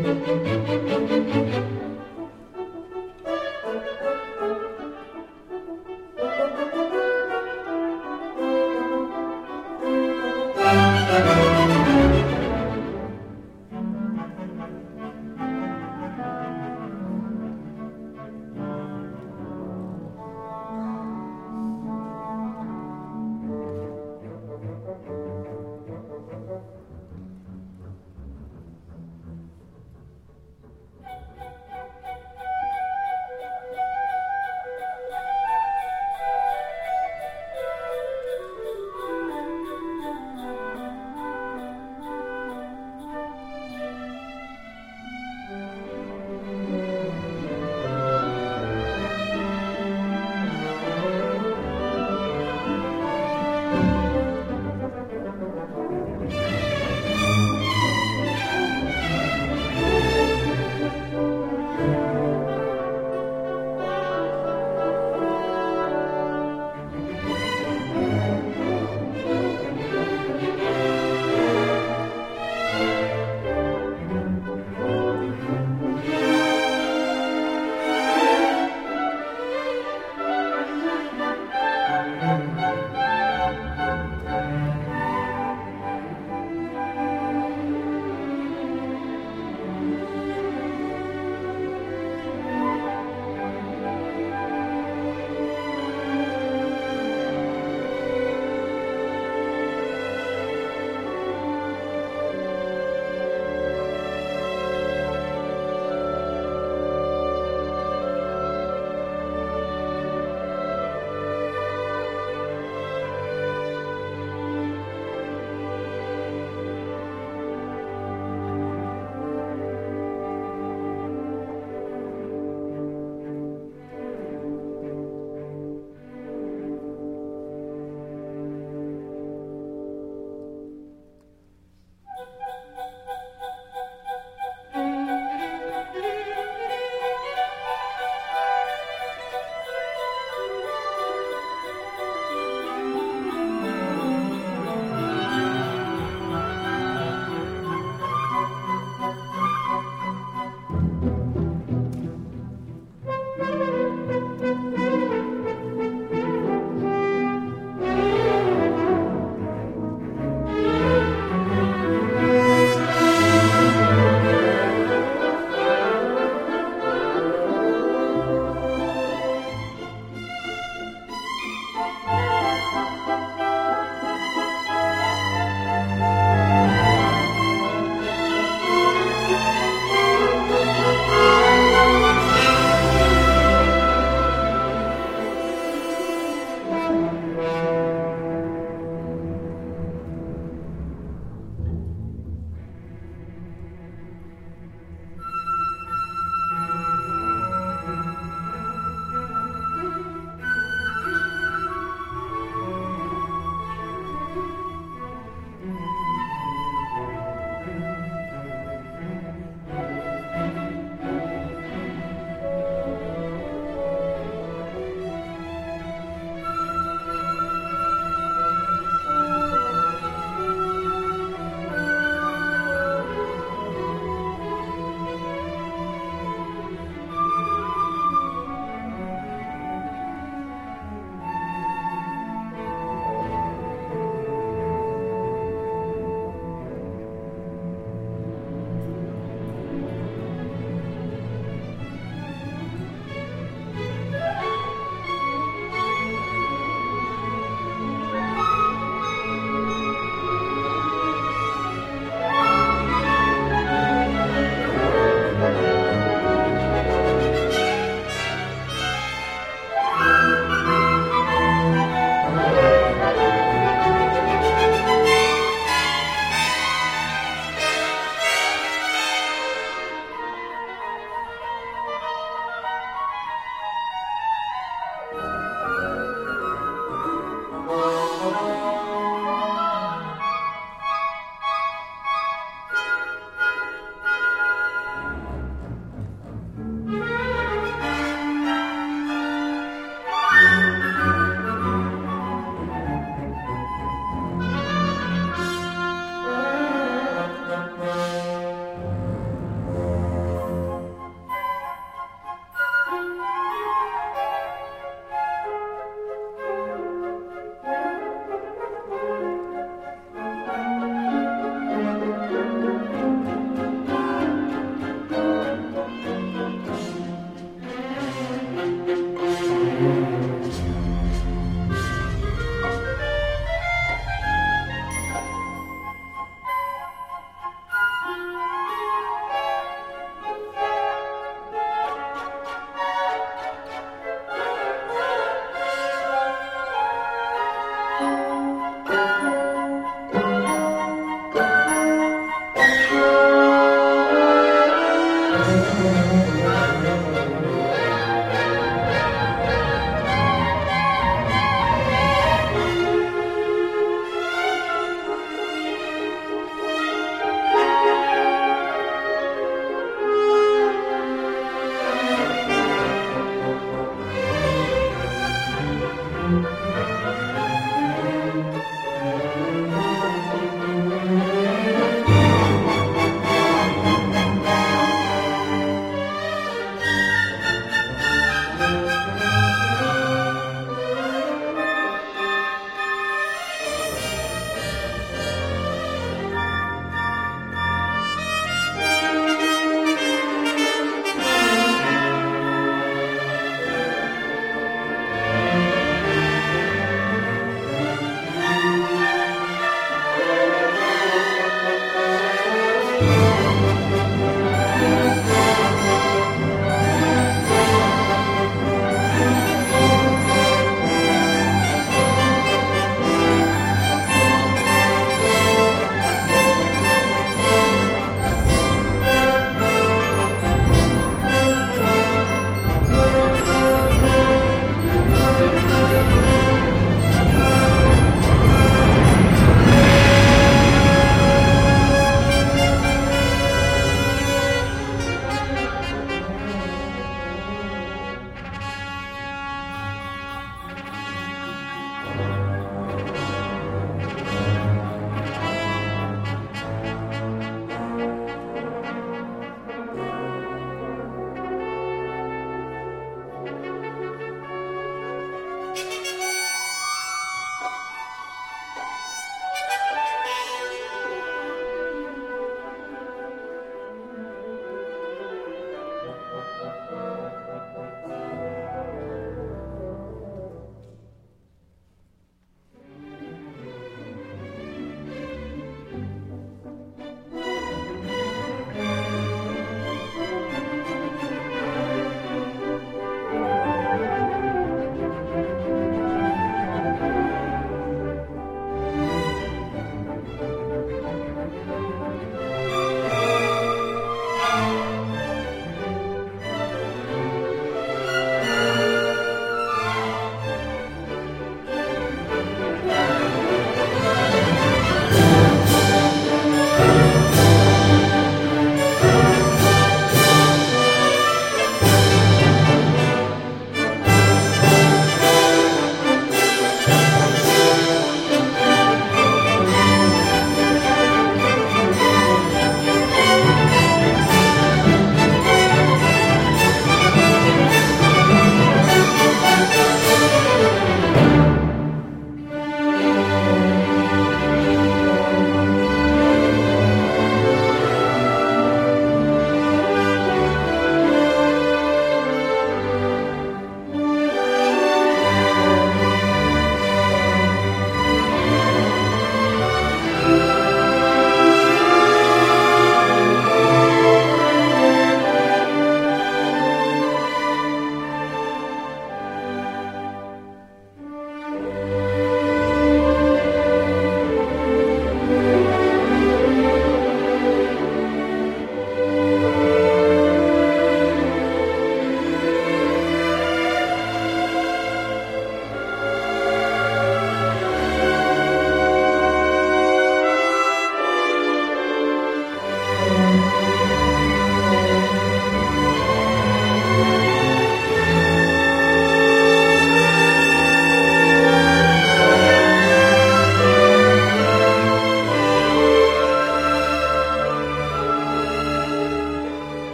フフフフフ。